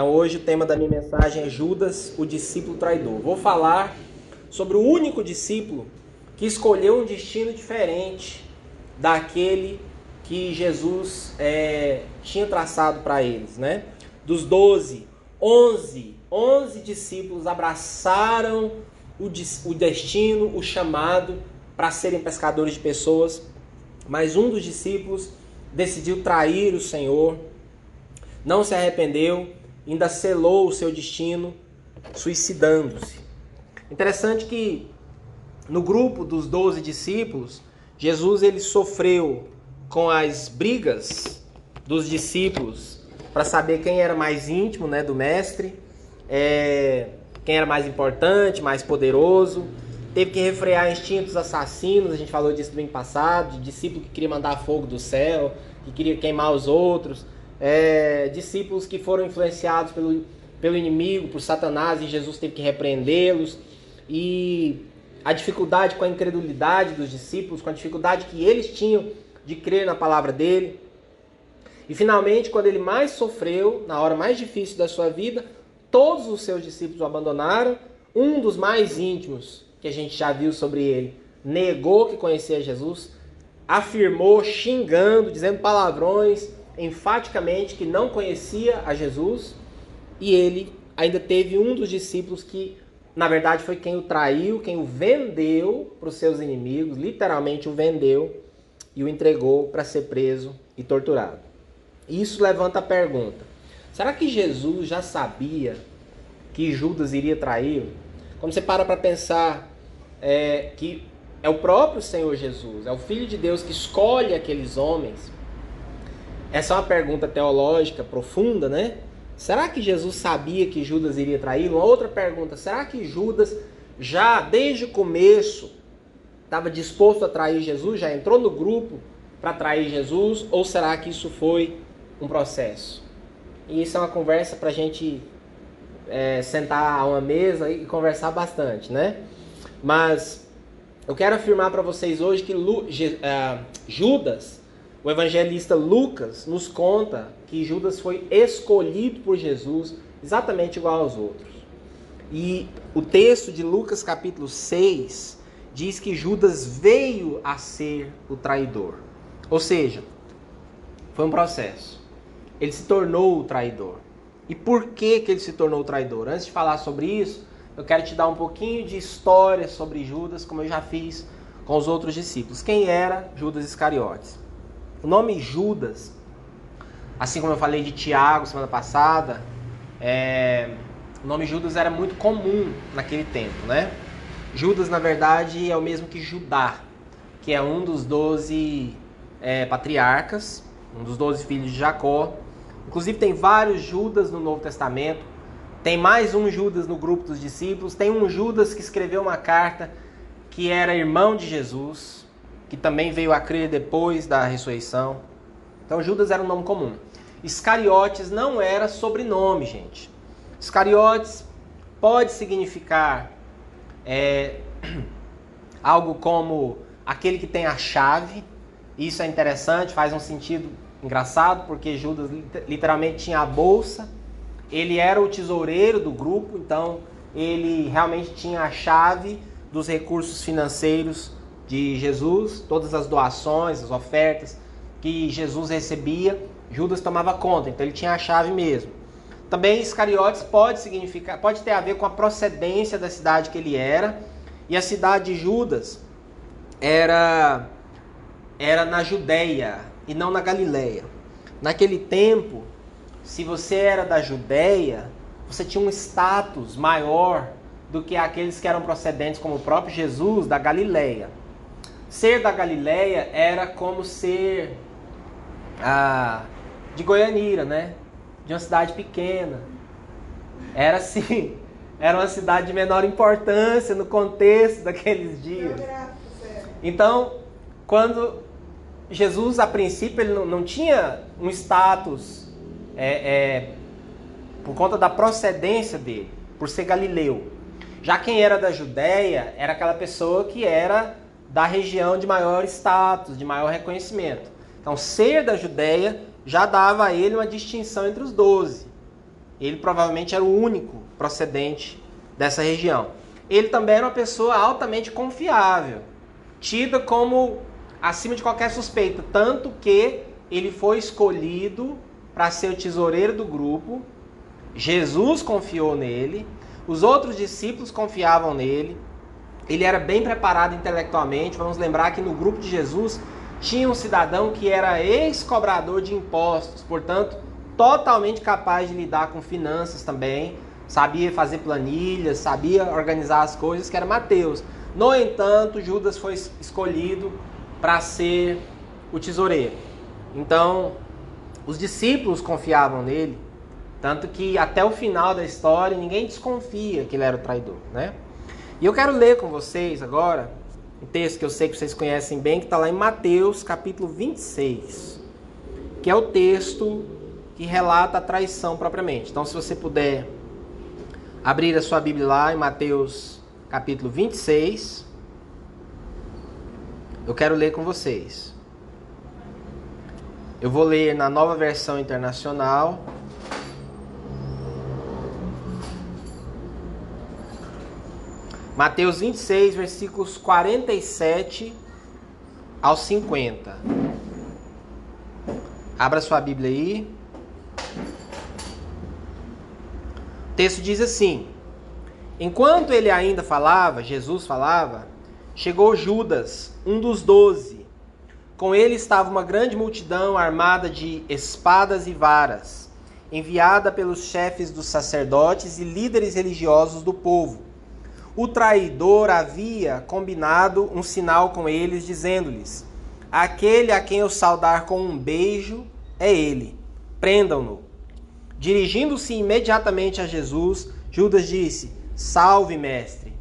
Então hoje o tema da minha mensagem é Judas, o discípulo traidor. Vou falar sobre o único discípulo que escolheu um destino diferente daquele que Jesus é, tinha traçado para eles, né? Dos doze, onze, onze discípulos abraçaram o, o destino, o chamado para serem pescadores de pessoas, mas um dos discípulos decidiu trair o Senhor, não se arrependeu, ainda selou o seu destino, suicidando-se. Interessante que no grupo dos doze discípulos, Jesus ele sofreu com as brigas dos discípulos para saber quem era mais íntimo né, do mestre, é, quem era mais importante, mais poderoso. Teve que refrear instintos assassinos, a gente falou disso no ano passado, de discípulo que queria mandar fogo do céu, que queria queimar os outros, é, discípulos que foram influenciados pelo, pelo inimigo, por Satanás, e Jesus teve que repreendê-los. E a dificuldade com a incredulidade dos discípulos, com a dificuldade que eles tinham de crer na palavra dele. E finalmente, quando ele mais sofreu, na hora mais difícil da sua vida, todos os seus discípulos o abandonaram. Um dos mais íntimos, que a gente já viu sobre ele, negou que conhecia Jesus, afirmou, xingando, dizendo palavrões, enfaticamente que não conhecia a Jesus, e ele ainda teve um dos discípulos que, na verdade, foi quem o traiu, quem o vendeu para os seus inimigos, literalmente o vendeu e o entregou para ser preso e torturado. Isso levanta a pergunta: será que Jesus já sabia que Judas iria traí-lo? Quando você para para pensar é, que é o próprio Senhor Jesus, é o Filho de Deus que escolhe aqueles homens. Essa é uma pergunta teológica profunda, né? Será que Jesus sabia que Judas iria traí-lo? Uma outra pergunta: será que Judas já desde o começo estava disposto a trair Jesus, já entrou no grupo para trair Jesus, ou será que isso foi um processo? E isso é uma conversa para a gente é, sentar a uma mesa e conversar bastante, né? Mas eu quero afirmar para vocês hoje que Lu, uh, Judas, o evangelista Lucas, nos conta que Judas foi escolhido por Jesus exatamente igual aos outros. E o texto de Lucas capítulo 6 diz que Judas veio a ser o traidor. Ou seja, foi um processo. Ele se tornou o traidor. E por que, que ele se tornou o traidor? Antes de falar sobre isso, eu quero te dar um pouquinho de história sobre Judas, como eu já fiz com os outros discípulos. Quem era Judas Iscariotes? O nome Judas, assim como eu falei de Tiago semana passada, é... o nome Judas era muito comum naquele tempo, né? Judas, na verdade, é o mesmo que Judá, que é um dos doze é, patriarcas, um dos doze filhos de Jacó. Inclusive, tem vários Judas no Novo Testamento. Tem mais um Judas no grupo dos discípulos. Tem um Judas que escreveu uma carta que era irmão de Jesus, que também veio a crer depois da ressurreição. Então, Judas era um nome comum. Iscariotes não era sobrenome, gente. Iscariotes pode significar é, algo como aquele que tem a chave. Isso é interessante, faz um sentido engraçado, porque Judas literalmente tinha a bolsa. Ele era o tesoureiro do grupo, então ele realmente tinha a chave dos recursos financeiros de Jesus, todas as doações, as ofertas que Jesus recebia, Judas tomava conta, então ele tinha a chave mesmo. Também Iscariotes pode significar, pode ter a ver com a procedência da cidade que ele era. E a cidade de Judas era era na Judéia e não na Galileia. Naquele tempo, se você era da Judéia, você tinha um status maior do que aqueles que eram procedentes, como o próprio Jesus, da Galileia. Ser da Galileia era como ser ah, de Goianira, né? de uma cidade pequena. Era assim, era uma cidade de menor importância no contexto daqueles dias. Então, quando Jesus, a princípio, ele não, não tinha um status é, é, por conta da procedência dele, por ser galileu. Já quem era da Judéia era aquela pessoa que era da região de maior status, de maior reconhecimento. Então, ser da Judéia já dava a ele uma distinção entre os doze. Ele provavelmente era o único procedente dessa região. Ele também era uma pessoa altamente confiável, tida como acima de qualquer suspeita, tanto que ele foi escolhido para ser o tesoureiro do grupo. Jesus confiou nele, os outros discípulos confiavam nele. Ele era bem preparado intelectualmente. Vamos lembrar que no grupo de Jesus tinha um cidadão que era ex-cobrador de impostos, portanto, totalmente capaz de lidar com finanças também, sabia fazer planilhas, sabia organizar as coisas, que era Mateus. No entanto, Judas foi escolhido para ser o tesoureiro. Então, os discípulos confiavam nele, tanto que até o final da história ninguém desconfia que ele era o traidor, né? E eu quero ler com vocês agora um texto que eu sei que vocês conhecem bem, que está lá em Mateus capítulo 26, que é o texto que relata a traição propriamente. Então, se você puder abrir a sua Bíblia lá em Mateus capítulo 26, eu quero ler com vocês. Eu vou ler na nova versão internacional. Mateus 26, versículos 47 ao 50. Abra sua Bíblia aí. O texto diz assim: Enquanto ele ainda falava, Jesus falava, chegou Judas, um dos doze com ele estava uma grande multidão armada de espadas e varas, enviada pelos chefes dos sacerdotes e líderes religiosos do povo. O traidor havia combinado um sinal com eles, dizendo-lhes: Aquele a quem eu saudar com um beijo é ele. Prendam-no. Dirigindo-se imediatamente a Jesus, Judas disse: Salve, mestre!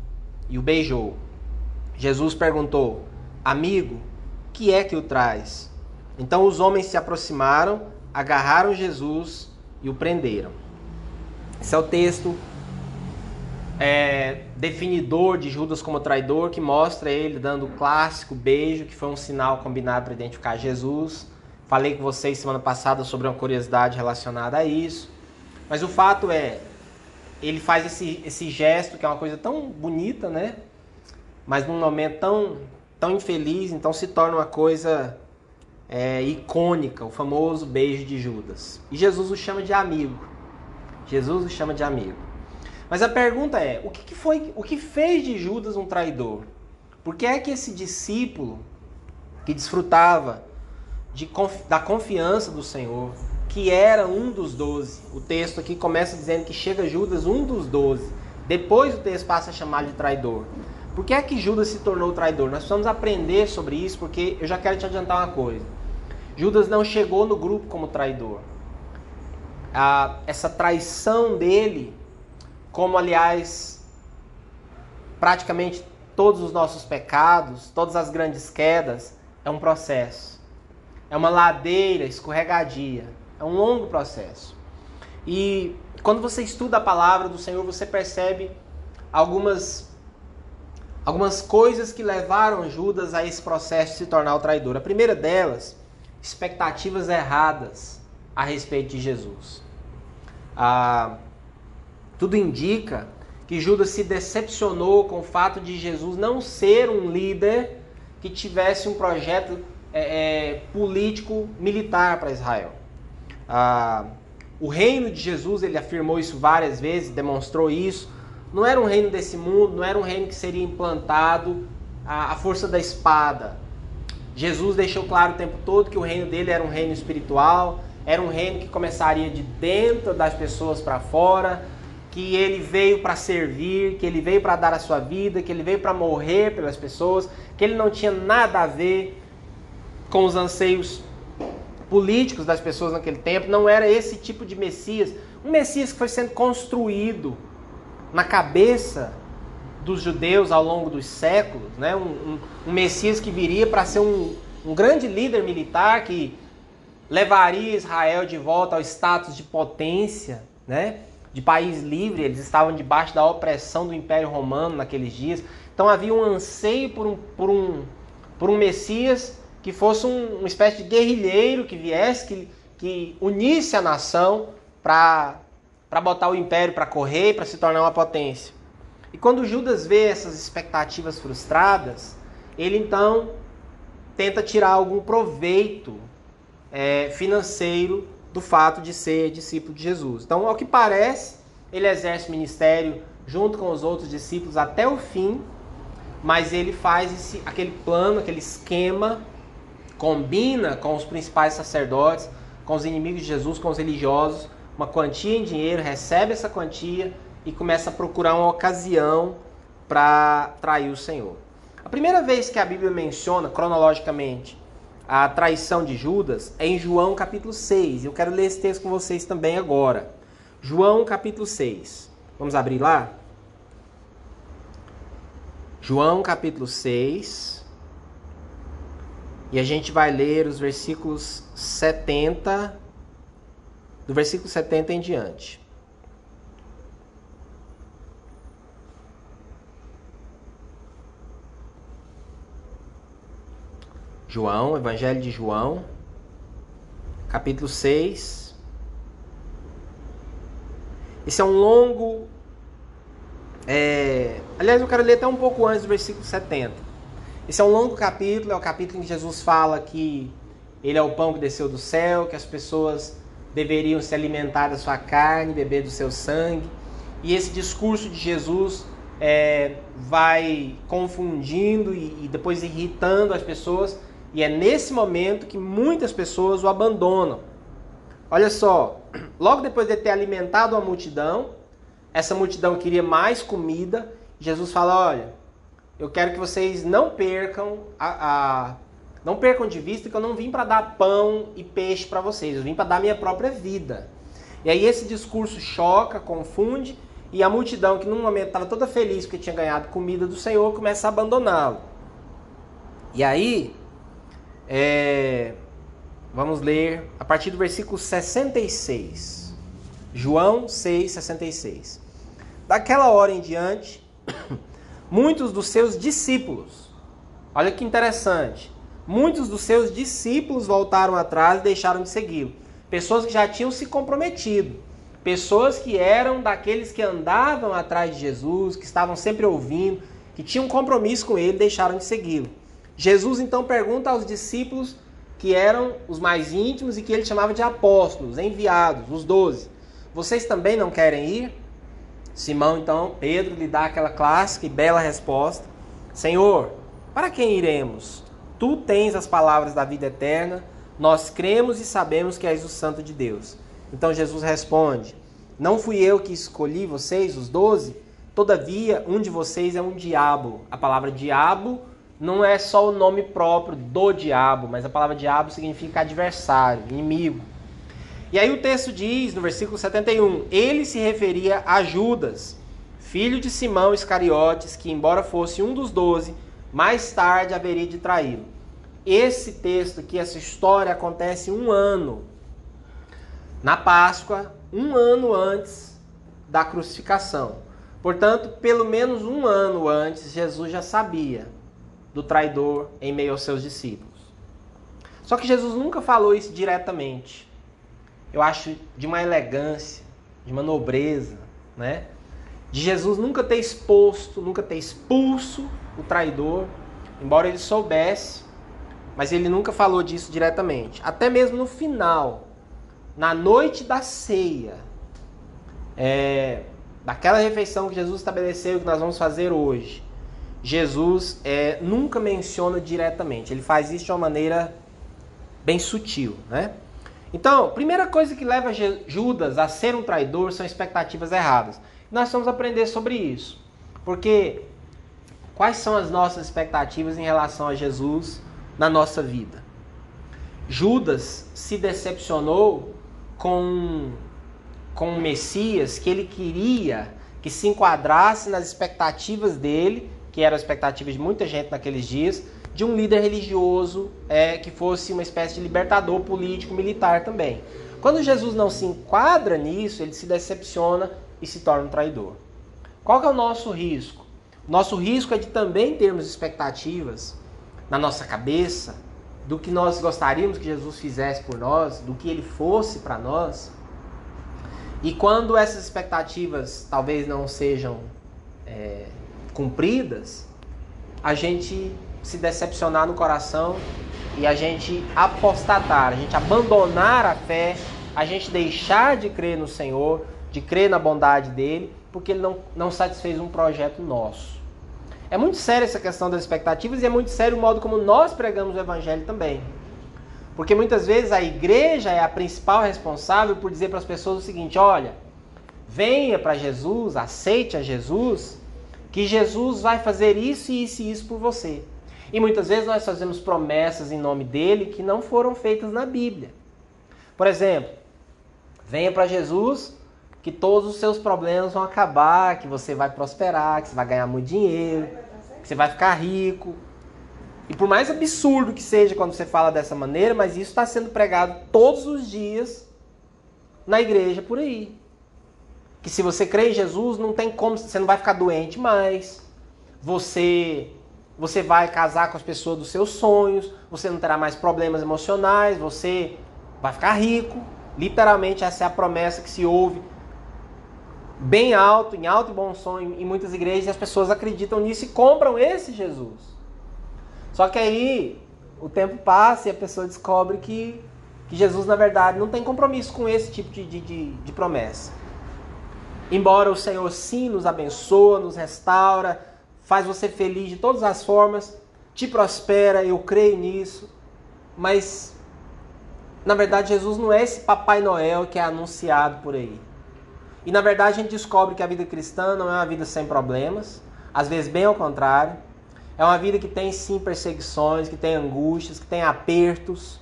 E o beijou. Jesus perguntou: Amigo, que é que o traz? Então os homens se aproximaram, agarraram Jesus e o prenderam. Esse é o texto é, definidor de Judas como traidor, que mostra ele dando o clássico beijo, que foi um sinal combinado para identificar Jesus. Falei com vocês semana passada sobre uma curiosidade relacionada a isso. Mas o fato é, ele faz esse, esse gesto, que é uma coisa tão bonita, né? Mas num momento tão, tão infeliz, então se torna uma coisa é, icônica, o famoso beijo de Judas. E Jesus o chama de amigo. Jesus o chama de amigo. Mas a pergunta é, o que, foi, o que fez de Judas um traidor? Por que é que esse discípulo que desfrutava de, da confiança do Senhor, que era um dos doze, o texto aqui começa dizendo que chega Judas, um dos doze. Depois o texto passa a chamar de traidor. Por que é que Judas se tornou traidor? Nós precisamos aprender sobre isso, porque eu já quero te adiantar uma coisa. Judas não chegou no grupo como traidor. Essa traição dele, como aliás praticamente todos os nossos pecados, todas as grandes quedas, é um processo. É uma ladeira escorregadia. É um longo processo. E quando você estuda a palavra do Senhor, você percebe algumas algumas coisas que levaram Judas a esse processo de se tornar o traidor. A primeira delas, expectativas erradas a respeito de Jesus. Ah, tudo indica que Judas se decepcionou com o fato de Jesus não ser um líder que tivesse um projeto é, é, político militar para Israel. Ah, o reino de Jesus, ele afirmou isso várias vezes, demonstrou isso não era um reino desse mundo, não era um reino que seria implantado à, força da espada. Jesus deixou claro o tempo todo que o reino dele era um reino espiritual, era um reino que começaria de dentro das pessoas para fora, que ele veio para servir, que ele veio para dar a sua vida, que ele veio para morrer pelas pessoas, que ele não tinha nada a ver com os anseios políticos das pessoas naquele tempo, não era esse tipo de Messias, um Messias que foi sendo construído na cabeça dos judeus ao longo dos séculos, né? um, um, um Messias que viria para ser um, um grande líder militar que levaria Israel de volta ao status de potência, né? De país livre, eles estavam debaixo da opressão do Império Romano naqueles dias. Então havia um anseio por um, por um, por um Messias que fosse um, uma espécie de guerrilheiro que viesse, que, que unisse a nação para botar o império para correr, para se tornar uma potência. E quando Judas vê essas expectativas frustradas, ele então tenta tirar algum proveito é, financeiro do fato de ser discípulo de Jesus. Então, ao que parece, ele exerce ministério junto com os outros discípulos até o fim, mas ele faz esse, aquele plano, aquele esquema, combina com os principais sacerdotes, com os inimigos de Jesus, com os religiosos, uma quantia em dinheiro, recebe essa quantia e começa a procurar uma ocasião para trair o Senhor. A primeira vez que a Bíblia menciona, cronologicamente, a traição de Judas é em João capítulo 6. Eu quero ler esse texto com vocês também agora. João capítulo 6. Vamos abrir lá? João capítulo 6. E a gente vai ler os versículos 70, do versículo 70 em diante. João, Evangelho de João, capítulo 6. Esse é um longo. É... Aliás, eu quero ler até um pouco antes do versículo 70. Esse é um longo capítulo, é o capítulo em que Jesus fala que ele é o pão que desceu do céu, que as pessoas deveriam se alimentar da sua carne, beber do seu sangue. E esse discurso de Jesus é, vai confundindo e, e depois irritando as pessoas e é nesse momento que muitas pessoas o abandonam. Olha só, logo depois de ter alimentado a multidão, essa multidão queria mais comida. Jesus fala: Olha, eu quero que vocês não percam a, a não percam de vista que eu não vim para dar pão e peixe para vocês, eu vim para dar minha própria vida. E aí esse discurso choca, confunde, e a multidão que num momento estava toda feliz porque tinha ganhado comida do Senhor começa a abandoná-lo. E aí é, vamos ler a partir do versículo 66. João 6, 66. Daquela hora em diante, muitos dos seus discípulos, olha que interessante, muitos dos seus discípulos voltaram atrás e deixaram de segui-lo. Pessoas que já tinham se comprometido, pessoas que eram daqueles que andavam atrás de Jesus, que estavam sempre ouvindo, que tinham compromisso com ele, deixaram de segui-lo. Jesus então pergunta aos discípulos que eram os mais íntimos e que ele chamava de apóstolos, enviados, os doze. Vocês também não querem ir? Simão, então, Pedro lhe dá aquela clássica e bela resposta: Senhor, para quem iremos? Tu tens as palavras da vida eterna, nós cremos e sabemos que és o Santo de Deus. Então Jesus responde: Não fui eu que escolhi vocês, os doze? Todavia, um de vocês é um diabo. A palavra diabo não é só o nome próprio do diabo, mas a palavra diabo significa adversário, inimigo. E aí o texto diz, no versículo 71, ele se referia a Judas, filho de Simão Iscariotes, que, embora fosse um dos doze, mais tarde haveria de traí-lo. Esse texto aqui, essa história, acontece um ano, na Páscoa, um ano antes da crucificação. Portanto, pelo menos um ano antes, Jesus já sabia do traidor em meio aos seus discípulos. Só que Jesus nunca falou isso diretamente. Eu acho de uma elegância, de uma nobreza, né? De Jesus nunca ter exposto, nunca ter expulso o traidor, embora ele soubesse, mas ele nunca falou disso diretamente. Até mesmo no final, na noite da ceia, é, daquela refeição que Jesus estabeleceu que nós vamos fazer hoje, Jesus é, nunca menciona diretamente. Ele faz isso de uma maneira bem sutil, né? Então, primeira coisa que leva Judas a ser um traidor são expectativas erradas. Nós vamos aprender sobre isso. Porque quais são as nossas expectativas em relação a Jesus na nossa vida? Judas se decepcionou com com o Messias que ele queria que se enquadrasse nas expectativas dele que era a expectativa de muita gente naqueles dias, de um líder religioso é, que fosse uma espécie de libertador político, militar também. Quando Jesus não se enquadra nisso, ele se decepciona e se torna um traidor. Qual é o nosso risco? Nosso risco é de também termos expectativas na nossa cabeça do que nós gostaríamos que Jesus fizesse por nós, do que ele fosse para nós, E quando essas expectativas talvez não sejam é, cumpridas, a gente se decepcionar no coração e a gente apostatar, a gente abandonar a fé, a gente deixar de crer no Senhor, de crer na bondade dele, porque ele não, não satisfez um projeto nosso. É muito sério essa questão das expectativas e é muito sério o modo como nós pregamos o evangelho também. Porque muitas vezes a igreja é a principal responsável por dizer para as pessoas o seguinte: olha, venha para Jesus, aceite a Jesus, que Jesus vai fazer isso, isso e isso por você. E muitas vezes nós fazemos promessas em nome dele que não foram feitas na Bíblia. Por exemplo, venha para Jesus que todos os seus problemas vão acabar, que você vai prosperar, que você vai ganhar muito dinheiro, que você vai ficar rico. E por mais absurdo que seja quando você fala dessa maneira, mas isso está sendo pregado todos os dias na igreja por aí. Que se você crê em Jesus, não tem como, você não vai ficar doente mais. Você você vai casar com as pessoas dos seus sonhos, você não terá mais problemas emocionais, você vai ficar rico. Literalmente essa é a promessa que se ouve bem alto, em alto e bom som em muitas igrejas, e as pessoas acreditam nisso e compram esse Jesus. Só que aí o tempo passa e a pessoa descobre que, que Jesus, na verdade, não tem compromisso com esse tipo de, de, de promessa. Embora o Senhor sim nos abençoa, nos restaura, faz você feliz de todas as formas, te prospera, eu creio nisso, mas na verdade Jesus não é esse Papai Noel que é anunciado por aí. E na verdade a gente descobre que a vida cristã não é uma vida sem problemas, às vezes bem ao contrário. É uma vida que tem sim perseguições, que tem angústias, que tem apertos,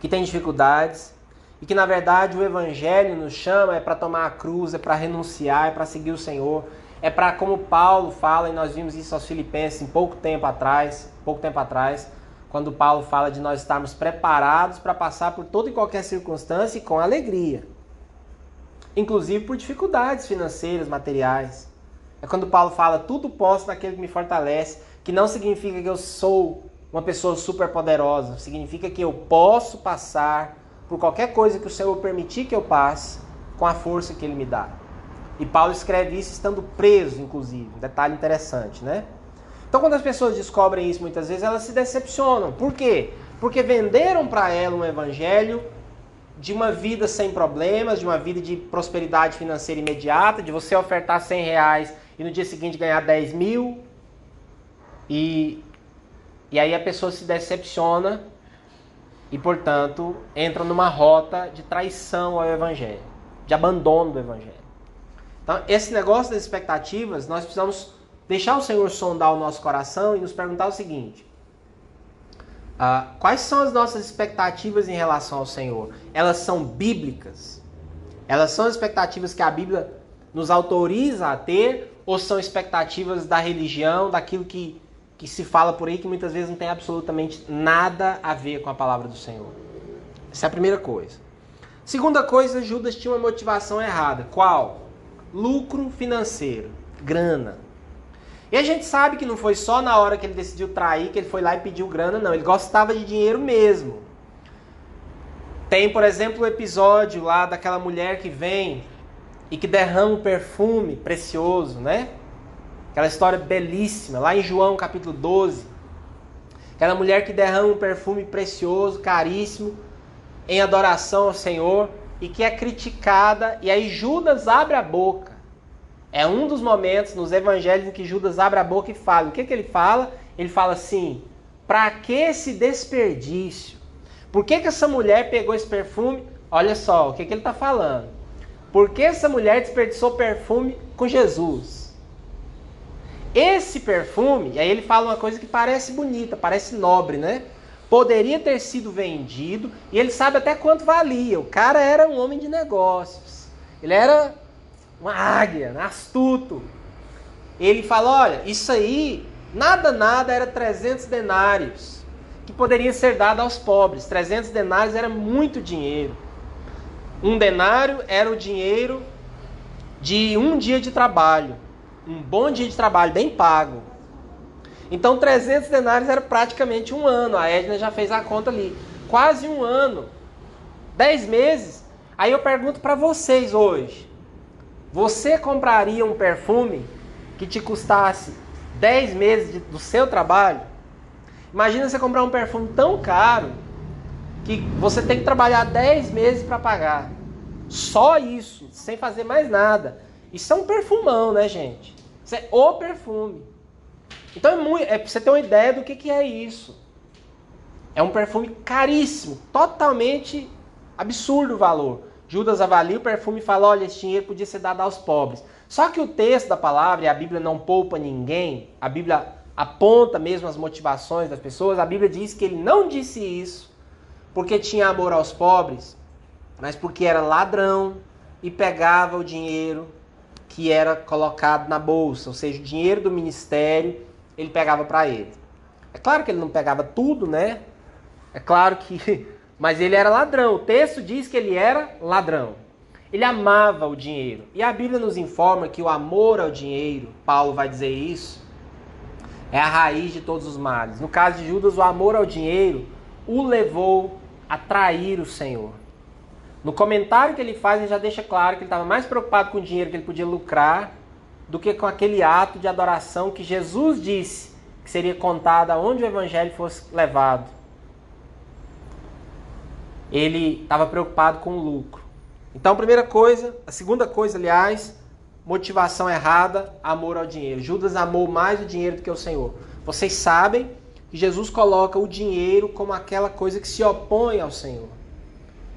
que tem dificuldades. E que na verdade o Evangelho nos chama é para tomar a cruz, é para renunciar, é para seguir o Senhor. É para, como Paulo fala, e nós vimos isso aos Filipenses em pouco tempo atrás, pouco tempo atrás, quando Paulo fala de nós estarmos preparados para passar por toda e qualquer circunstância e com alegria inclusive por dificuldades financeiras, materiais. É quando Paulo fala tudo posso naquele que me fortalece, que não significa que eu sou uma pessoa super poderosa, significa que eu posso passar por qualquer coisa que o Senhor permitir que eu passe com a força que ele me dá. E Paulo escreve isso estando preso, inclusive. Um detalhe interessante, né? Então, quando as pessoas descobrem isso, muitas vezes elas se decepcionam. Por quê? Porque venderam para ela um evangelho de uma vida sem problemas, de uma vida de prosperidade financeira imediata, de você ofertar 100 reais e no dia seguinte ganhar 10 mil. E, e aí a pessoa se decepciona e, portanto, entra numa rota de traição ao Evangelho, de abandono do Evangelho. Então, esse negócio das expectativas, nós precisamos deixar o Senhor sondar o nosso coração e nos perguntar o seguinte: Uh, quais são as nossas expectativas em relação ao Senhor? Elas são bíblicas? Elas são expectativas que a Bíblia nos autoriza a ter? Ou são expectativas da religião, daquilo que, que se fala por aí, que muitas vezes não tem absolutamente nada a ver com a palavra do Senhor? Essa é a primeira coisa. Segunda coisa, Judas tinha uma motivação errada. Qual? Lucro financeiro, grana. E a gente sabe que não foi só na hora que ele decidiu trair que ele foi lá e pediu grana, não. Ele gostava de dinheiro mesmo. Tem, por exemplo, o episódio lá daquela mulher que vem e que derrama um perfume precioso, né? Aquela história belíssima, lá em João capítulo 12. Aquela mulher que derrama um perfume precioso, caríssimo, em adoração ao Senhor e que é criticada. E aí Judas abre a boca é um dos momentos nos evangelhos em que Judas abre a boca e fala. O que, que ele fala? Ele fala assim: para que esse desperdício? Por que, que essa mulher pegou esse perfume? Olha só o que, que ele está falando. Por que essa mulher desperdiçou perfume com Jesus? Esse perfume, aí ele fala uma coisa que parece bonita, parece nobre, né? Poderia ter sido vendido e ele sabe até quanto valia. O cara era um homem de negócios. Ele era uma águia, astuto. Ele fala: olha, isso aí, nada, nada era 300 denários, que poderia ser dado aos pobres. 300 denários era muito dinheiro. Um denário era o dinheiro de um dia de trabalho, um bom dia de trabalho, bem pago. Então 300 denários era praticamente um ano. A Edna já fez a conta ali. Quase um ano. Dez meses Aí eu pergunto para vocês hoje: você compraria um perfume que te custasse 10 meses de, do seu trabalho? Imagina você comprar um perfume tão caro que você tem que trabalhar 10 meses para pagar. Só isso, sem fazer mais nada. Isso é um perfumão, né, gente? Isso é o perfume. Então é, muito, é pra você ter uma ideia do que, que é isso. É um perfume caríssimo, totalmente absurdo o valor. Judas avalia o perfume e fala: olha, esse dinheiro podia ser dado aos pobres. Só que o texto da palavra, e a Bíblia não poupa ninguém, a Bíblia aponta mesmo as motivações das pessoas, a Bíblia diz que ele não disse isso porque tinha amor aos pobres, mas porque era ladrão e pegava o dinheiro que era colocado na bolsa, ou seja, o dinheiro do ministério ele pegava para ele. É claro que ele não pegava tudo, né? É claro que. Mas ele era ladrão. O texto diz que ele era ladrão. Ele amava o dinheiro. E a Bíblia nos informa que o amor ao dinheiro, Paulo vai dizer isso, é a raiz de todos os males. No caso de Judas, o amor ao dinheiro o levou a trair o Senhor. No comentário que ele faz, ele já deixa claro que ele estava mais preocupado com o dinheiro que ele podia lucrar do que com aquele ato de adoração que Jesus disse que seria contado aonde o evangelho fosse levado. Ele estava preocupado com o lucro. Então, primeira coisa, a segunda coisa, aliás, motivação errada, amor ao dinheiro. Judas amou mais o dinheiro do que o Senhor. Vocês sabem que Jesus coloca o dinheiro como aquela coisa que se opõe ao Senhor.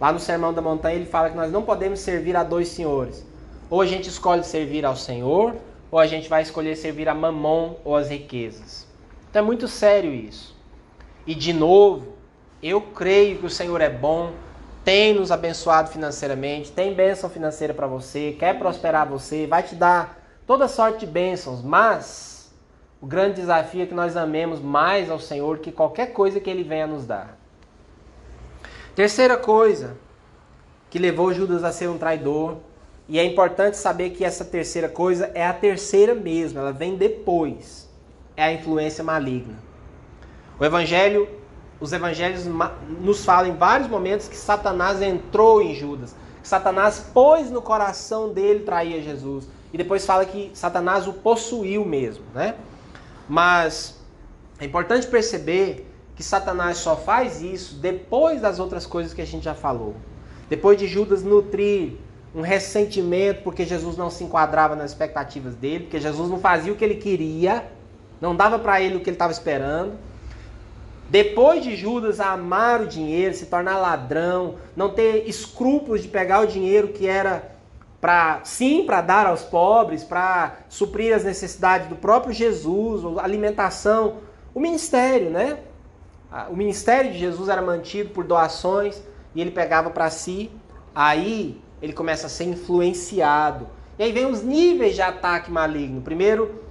Lá no Sermão da Montanha ele fala que nós não podemos servir a dois senhores. Ou a gente escolhe servir ao Senhor, ou a gente vai escolher servir a mamon ou as riquezas. Então é muito sério isso. E de novo, eu creio que o Senhor é bom, tem nos abençoado financeiramente, tem bênção financeira para você, quer prosperar você, vai te dar toda sorte de bênçãos, mas o grande desafio é que nós amemos mais ao Senhor que qualquer coisa que Ele venha nos dar. Terceira coisa que levou Judas a ser um traidor e é importante saber que essa terceira coisa é a terceira mesmo, ela vem depois. É a influência maligna. O evangelho, os evangelhos nos falam em vários momentos que Satanás entrou em Judas. Satanás pôs no coração dele trair Jesus. E depois fala que Satanás o possuiu mesmo, né? Mas é importante perceber que Satanás só faz isso depois das outras coisas que a gente já falou. Depois de Judas nutrir um ressentimento porque Jesus não se enquadrava nas expectativas dele, porque Jesus não fazia o que ele queria, não dava para ele o que ele estava esperando. Depois de Judas amar o dinheiro, se tornar ladrão, não ter escrúpulos de pegar o dinheiro que era para sim para dar aos pobres, para suprir as necessidades do próprio Jesus, alimentação, o ministério, né? O ministério de Jesus era mantido por doações e ele pegava para si. Aí ele começa a ser influenciado. E aí vem os níveis de ataque maligno. Primeiro,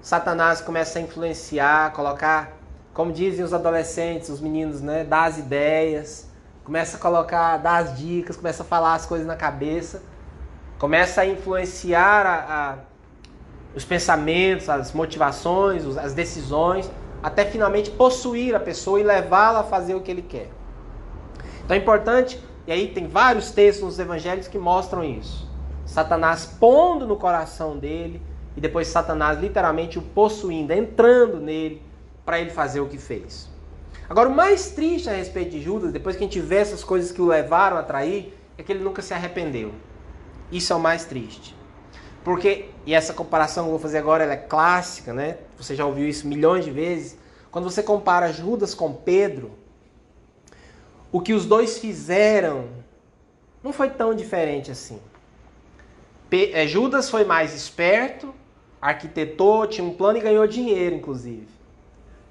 Satanás começa a influenciar, colocar, como dizem os adolescentes, os meninos, né, dar as ideias, começa a colocar, dar as dicas, começa a falar as coisas na cabeça, começa a influenciar a, a, os pensamentos, as motivações, as decisões, até finalmente possuir a pessoa e levá-la a fazer o que ele quer. Então é importante e aí tem vários textos nos evangelhos que mostram isso. Satanás pondo no coração dele e depois Satanás literalmente o possuindo, entrando nele para ele fazer o que fez. Agora, o mais triste a respeito de Judas, depois que a gente vê essas coisas que o levaram a trair, é que ele nunca se arrependeu. Isso é o mais triste. Porque, e essa comparação que eu vou fazer agora é clássica, né? Você já ouviu isso milhões de vezes. Quando você compara Judas com Pedro, o que os dois fizeram não foi tão diferente assim. É, Judas foi mais esperto, arquitetou, tinha um plano e ganhou dinheiro, inclusive.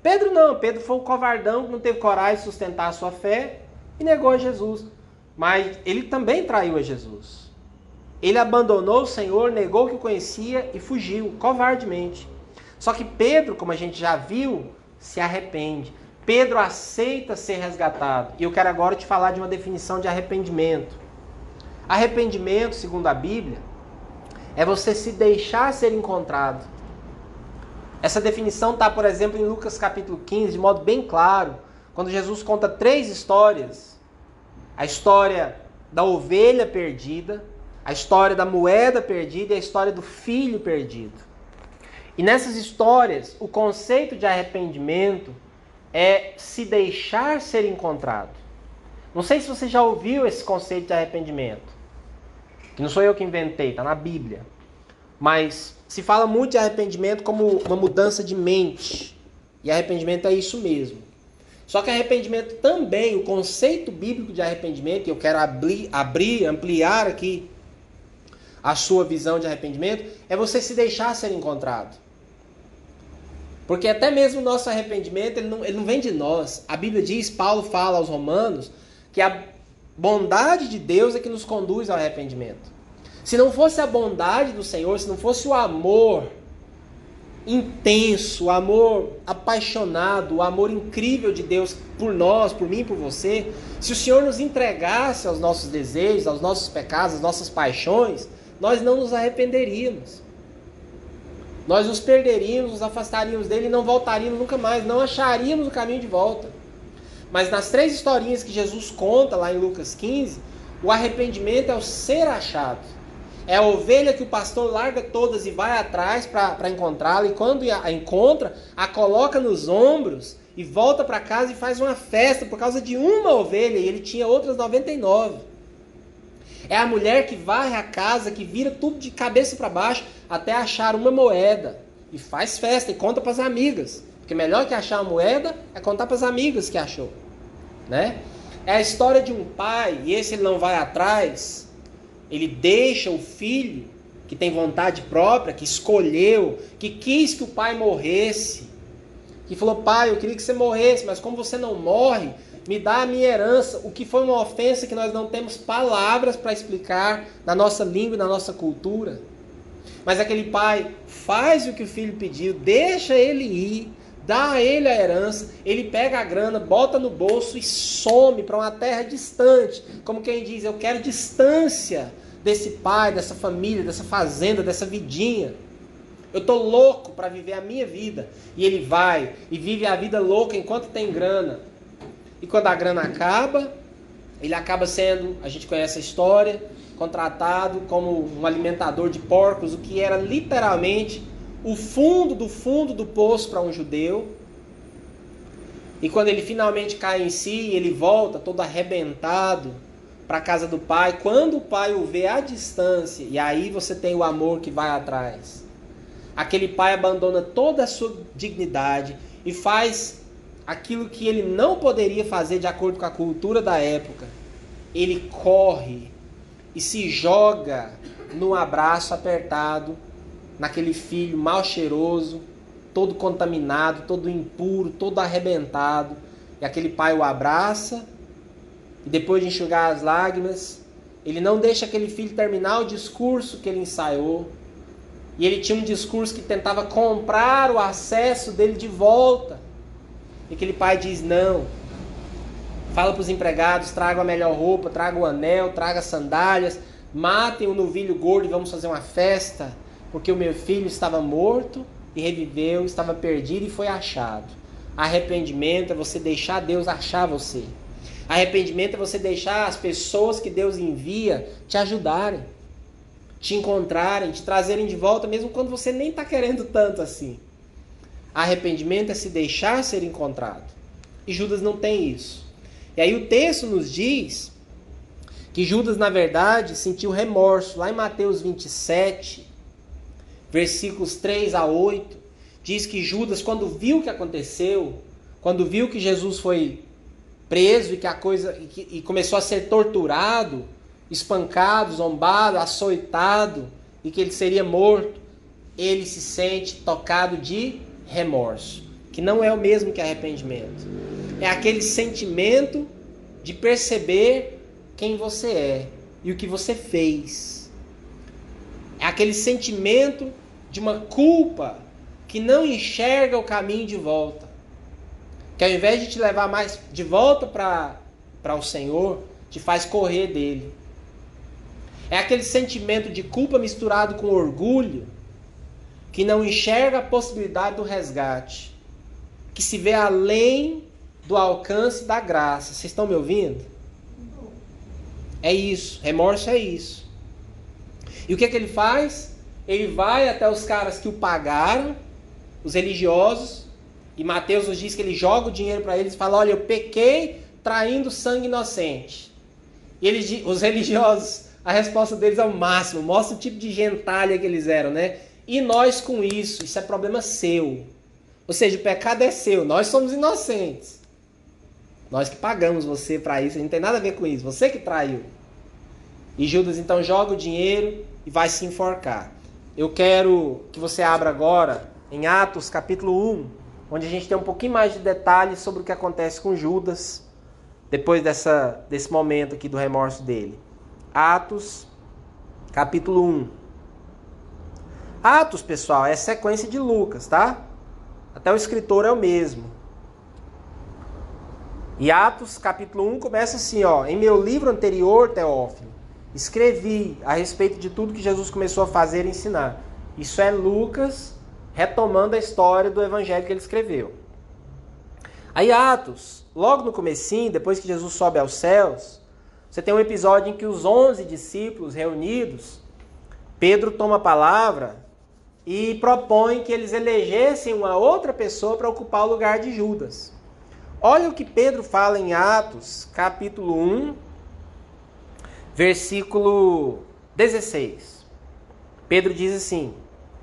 Pedro não, Pedro foi um covardão que não teve coragem de sustentar a sua fé e negou a Jesus. Mas ele também traiu a Jesus. Ele abandonou o Senhor, negou que o conhecia e fugiu, covardemente. Só que Pedro, como a gente já viu, se arrepende. Pedro aceita ser resgatado. E eu quero agora te falar de uma definição de arrependimento. Arrependimento, segundo a Bíblia, é você se deixar ser encontrado. Essa definição está, por exemplo, em Lucas capítulo 15, de modo bem claro, quando Jesus conta três histórias. A história da ovelha perdida, a história da moeda perdida e a história do filho perdido. E nessas histórias, o conceito de arrependimento é se deixar ser encontrado. Não sei se você já ouviu esse conceito de arrependimento. Que não sou eu que inventei, está na Bíblia. Mas se fala muito de arrependimento como uma mudança de mente. E arrependimento é isso mesmo. Só que arrependimento também, o conceito bíblico de arrependimento, e eu quero abrir, abrir, ampliar aqui a sua visão de arrependimento, é você se deixar ser encontrado. Porque até mesmo o nosso arrependimento, ele não, ele não vem de nós. A Bíblia diz, Paulo fala aos romanos, que a bondade de Deus é que nos conduz ao arrependimento. Se não fosse a bondade do Senhor, se não fosse o amor intenso, o amor apaixonado, o amor incrível de Deus por nós, por mim, por você, se o Senhor nos entregasse aos nossos desejos, aos nossos pecados, às nossas paixões, nós não nos arrependeríamos. Nós nos perderíamos, nos afastaríamos dele e não voltaríamos nunca mais, não acharíamos o caminho de volta. Mas nas três historinhas que Jesus conta lá em Lucas 15, o arrependimento é o ser achado. É a ovelha que o pastor larga todas e vai atrás para encontrá-la, e quando a encontra, a coloca nos ombros e volta para casa e faz uma festa por causa de uma ovelha, e ele tinha outras 99. É a mulher que varre a casa, que vira tudo de cabeça para baixo até achar uma moeda. E faz festa e conta para as amigas. Porque melhor que achar uma moeda é contar para as amigas que achou. Né? É a história de um pai, e esse ele não vai atrás. Ele deixa o filho que tem vontade própria, que escolheu, que quis que o pai morresse. Que falou: Pai, eu queria que você morresse, mas como você não morre, me dá a minha herança, o que foi uma ofensa que nós não temos palavras para explicar na nossa língua e na nossa cultura. Mas aquele pai faz o que o filho pediu, deixa ele ir, dá a ele a herança, ele pega a grana, bota no bolso e some para uma terra distante, como quem diz: Eu quero distância desse pai, dessa família, dessa fazenda, dessa vidinha. Eu tô louco para viver a minha vida. E ele vai e vive a vida louca enquanto tem grana. E quando a grana acaba, ele acaba sendo, a gente conhece a história, contratado como um alimentador de porcos, o que era literalmente o fundo do fundo do poço para um judeu. E quando ele finalmente cai em si, ele volta todo arrebentado para a casa do pai. Quando o pai o vê à distância, e aí você tem o amor que vai atrás. Aquele pai abandona toda a sua dignidade e faz aquilo que ele não poderia fazer de acordo com a cultura da época. Ele corre e se joga no abraço apertado naquele filho mal cheiroso, todo contaminado, todo impuro, todo arrebentado. E aquele pai o abraça e depois de enxugar as lágrimas, ele não deixa aquele filho terminar o discurso que ele ensaiou. E ele tinha um discurso que tentava comprar o acesso dele de volta. E aquele pai diz: Não. Fala para os empregados: tragam a melhor roupa, tragam o anel, tragam sandálias, matem o novilho gordo e vamos fazer uma festa, porque o meu filho estava morto e reviveu, estava perdido e foi achado. Arrependimento é você deixar Deus achar você. Arrependimento é você deixar as pessoas que Deus envia te ajudarem, te encontrarem, te trazerem de volta, mesmo quando você nem está querendo tanto assim. Arrependimento é se deixar ser encontrado. E Judas não tem isso. E aí o texto nos diz que Judas, na verdade, sentiu remorso. Lá em Mateus 27, versículos 3 a 8, diz que Judas, quando viu o que aconteceu, quando viu que Jesus foi preso e que a coisa e, que, e começou a ser torturado, espancado, zombado, açoitado e que ele seria morto, ele se sente tocado de remorso, que não é o mesmo que arrependimento. É aquele sentimento de perceber quem você é e o que você fez. É aquele sentimento de uma culpa que não enxerga o caminho de volta. Que ao invés de te levar mais de volta para o Senhor, te faz correr dele. É aquele sentimento de culpa misturado com orgulho que não enxerga a possibilidade do resgate, que se vê além do alcance da graça. Vocês estão me ouvindo? É isso, remorso é isso. E o que, é que ele faz? Ele vai até os caras que o pagaram, os religiosos, e Mateus nos diz que ele joga o dinheiro para eles e fala: Olha, eu pequei traindo sangue inocente. E os religiosos, a resposta deles é o máximo, mostra o tipo de gentalha que eles eram, né? E nós com isso, isso é problema seu. Ou seja, o pecado é seu, nós somos inocentes. Nós que pagamos você para isso, não tem nada a ver com isso, você que traiu. E Judas então joga o dinheiro e vai se enforcar. Eu quero que você abra agora em Atos capítulo 1, onde a gente tem um pouquinho mais de detalhes sobre o que acontece com Judas depois dessa, desse momento aqui do remorso dele. Atos, capítulo 1. Atos, pessoal, é sequência de Lucas, tá? Até o escritor é o mesmo. E Atos, capítulo 1, começa assim, ó. Em meu livro anterior, Teófilo, escrevi a respeito de tudo que Jesus começou a fazer e ensinar. Isso é Lucas retomando a história do evangelho que ele escreveu. Aí Atos, logo no comecinho, depois que Jesus sobe aos céus, você tem um episódio em que os onze discípulos reunidos, Pedro toma a palavra e propõe que eles elegessem uma outra pessoa para ocupar o lugar de Judas. Olha o que Pedro fala em Atos, capítulo 1, versículo 16. Pedro diz assim: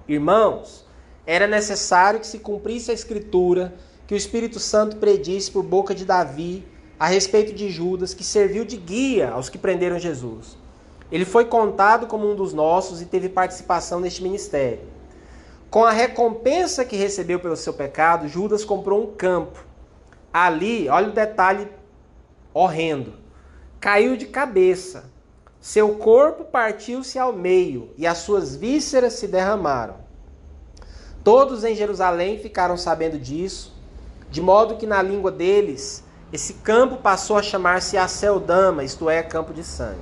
Irmãos, era necessário que se cumprisse a escritura que o Espírito Santo predisse por boca de Davi a respeito de Judas, que serviu de guia aos que prenderam Jesus. Ele foi contado como um dos nossos e teve participação neste ministério. Com a recompensa que recebeu pelo seu pecado, Judas comprou um campo. Ali, olha o detalhe horrendo. Caiu de cabeça. Seu corpo partiu-se ao meio e as suas vísceras se derramaram. Todos em Jerusalém ficaram sabendo disso de modo que na língua deles esse campo passou a chamar-se Aceldama, isto é, campo de sangue.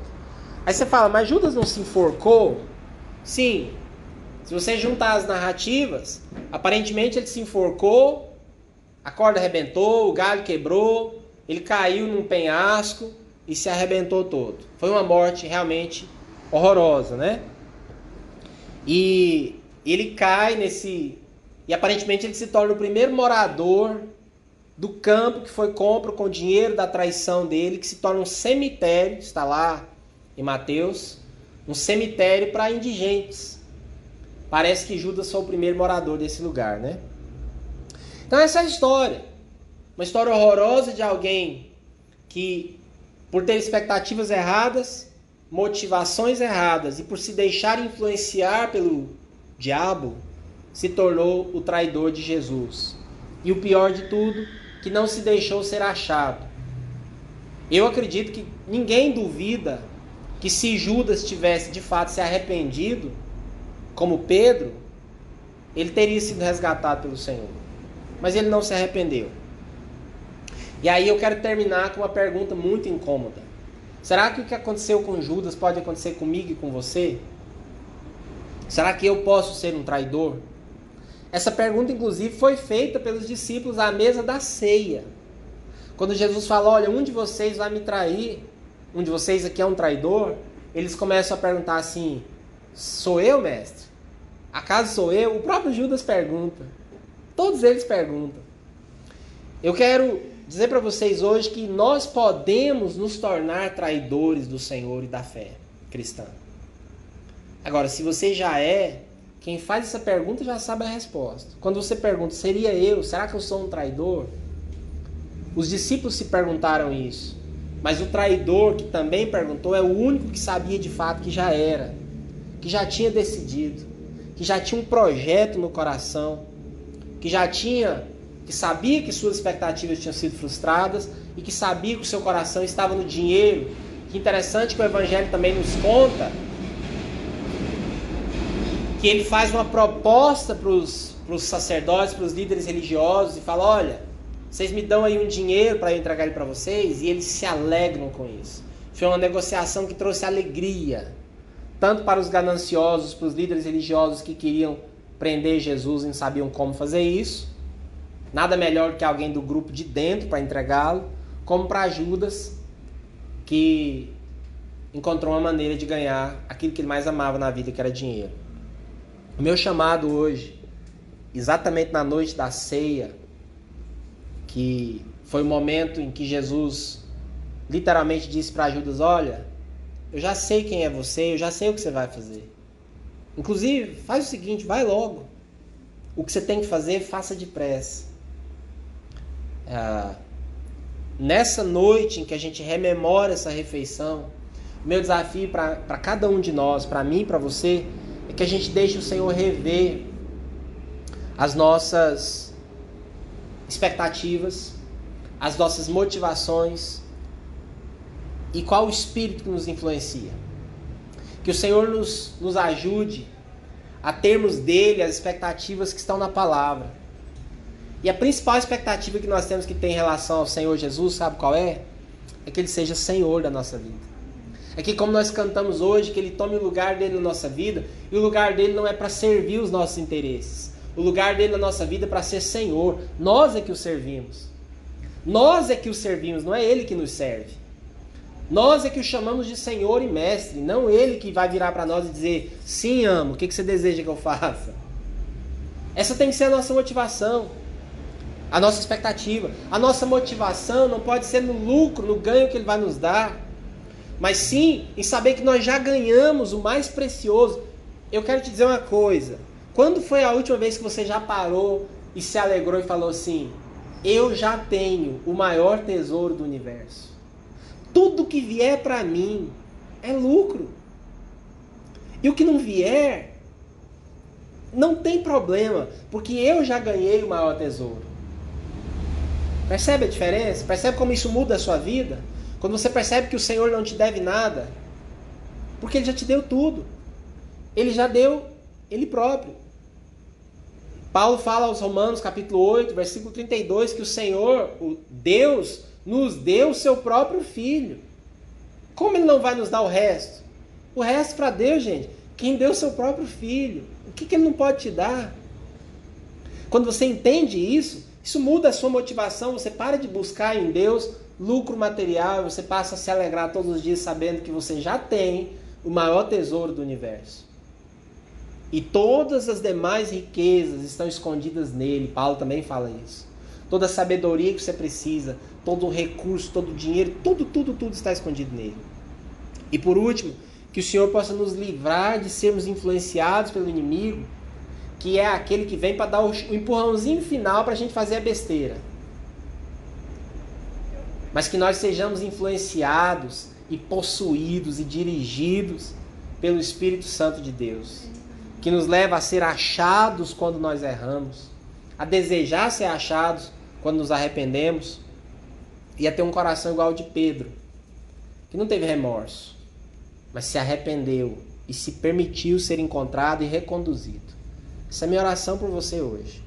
Aí você fala, mas Judas não se enforcou? Sim. Se você juntar as narrativas, aparentemente ele se enforcou, a corda arrebentou, o galho quebrou, ele caiu num penhasco e se arrebentou todo. Foi uma morte realmente horrorosa, né? E ele cai nesse. E aparentemente ele se torna o primeiro morador do campo que foi compro com o dinheiro da traição dele, que se torna um cemitério, está lá em Mateus, um cemitério para indigentes. Parece que Judas foi o primeiro morador desse lugar, né? Então essa é a história. Uma história horrorosa de alguém que, por ter expectativas erradas, motivações erradas e por se deixar influenciar pelo diabo, se tornou o traidor de Jesus. E o pior de tudo, que não se deixou ser achado. Eu acredito que ninguém duvida que se Judas tivesse de fato se arrependido, como Pedro, ele teria sido resgatado pelo Senhor. Mas ele não se arrependeu. E aí eu quero terminar com uma pergunta muito incômoda. Será que o que aconteceu com Judas pode acontecer comigo e com você? Será que eu posso ser um traidor? Essa pergunta, inclusive, foi feita pelos discípulos à mesa da ceia. Quando Jesus fala: Olha, um de vocês vai me trair, um de vocês aqui é um traidor, eles começam a perguntar assim: Sou eu, mestre? Acaso sou eu? O próprio Judas pergunta. Todos eles perguntam. Eu quero dizer para vocês hoje que nós podemos nos tornar traidores do Senhor e da fé cristã. Agora, se você já é, quem faz essa pergunta já sabe a resposta. Quando você pergunta, seria eu? Será que eu sou um traidor? Os discípulos se perguntaram isso. Mas o traidor que também perguntou é o único que sabia de fato que já era, que já tinha decidido, que já tinha um projeto no coração, que já tinha, que sabia que suas expectativas tinham sido frustradas e que sabia que o seu coração estava no dinheiro. Que interessante que o evangelho também nos conta que ele faz uma proposta para os sacerdotes, para os líderes religiosos e fala: olha, vocês me dão aí um dinheiro para eu entregar ele para vocês e eles se alegram com isso. Foi uma negociação que trouxe alegria, tanto para os gananciosos, para os líderes religiosos que queriam prender Jesus e não sabiam como fazer isso. Nada melhor que alguém do grupo de dentro para entregá-lo, como para Judas, que encontrou uma maneira de ganhar aquilo que ele mais amava na vida, que era dinheiro. O meu chamado hoje, exatamente na noite da ceia, que foi o momento em que Jesus literalmente disse para Judas: Olha, eu já sei quem é você, eu já sei o que você vai fazer. Inclusive, faz o seguinte: vai logo. O que você tem que fazer, faça depressa. É, nessa noite em que a gente rememora essa refeição, meu desafio para cada um de nós, para mim e para você, é que a gente deixe o Senhor rever as nossas expectativas, as nossas motivações e qual o espírito que nos influencia. Que o Senhor nos, nos ajude a termos dele as expectativas que estão na palavra. E a principal expectativa que nós temos que ter em relação ao Senhor Jesus, sabe qual é? É que ele seja Senhor da nossa vida. É que, como nós cantamos hoje, que ele tome o lugar dele na nossa vida, e o lugar dele não é para servir os nossos interesses. O lugar dele na nossa vida é para ser Senhor. Nós é que o servimos. Nós é que o servimos, não é ele que nos serve. Nós é que o chamamos de Senhor e Mestre, não ele que vai virar para nós e dizer: Sim, amo, o que você deseja que eu faça? Essa tem que ser a nossa motivação, a nossa expectativa. A nossa motivação não pode ser no lucro, no ganho que ele vai nos dar, mas sim em saber que nós já ganhamos o mais precioso. Eu quero te dizer uma coisa: quando foi a última vez que você já parou e se alegrou e falou assim: Eu já tenho o maior tesouro do universo? Tudo que vier para mim é lucro. E o que não vier, não tem problema, porque eu já ganhei o maior tesouro. Percebe a diferença? Percebe como isso muda a sua vida? Quando você percebe que o Senhor não te deve nada, porque Ele já te deu tudo. Ele já deu Ele próprio. Paulo fala aos Romanos, capítulo 8, versículo 32, que o Senhor, o Deus, nos deu o seu próprio filho. Como ele não vai nos dar o resto? O resto para Deus, gente, quem deu o seu próprio filho. O que, que ele não pode te dar? Quando você entende isso, isso muda a sua motivação. Você para de buscar em Deus lucro material, você passa a se alegrar todos os dias sabendo que você já tem o maior tesouro do universo. E todas as demais riquezas estão escondidas nele. Paulo também fala isso toda a sabedoria que você precisa, todo o recurso, todo o dinheiro, tudo, tudo, tudo está escondido nele. E por último, que o Senhor possa nos livrar de sermos influenciados pelo inimigo, que é aquele que vem para dar o empurrãozinho final para a gente fazer a besteira. Mas que nós sejamos influenciados e possuídos e dirigidos pelo Espírito Santo de Deus, que nos leva a ser achados quando nós erramos, a desejar ser achados quando nos arrependemos, ia ter um coração igual ao de Pedro, que não teve remorso, mas se arrependeu e se permitiu ser encontrado e reconduzido. Essa é a minha oração por você hoje.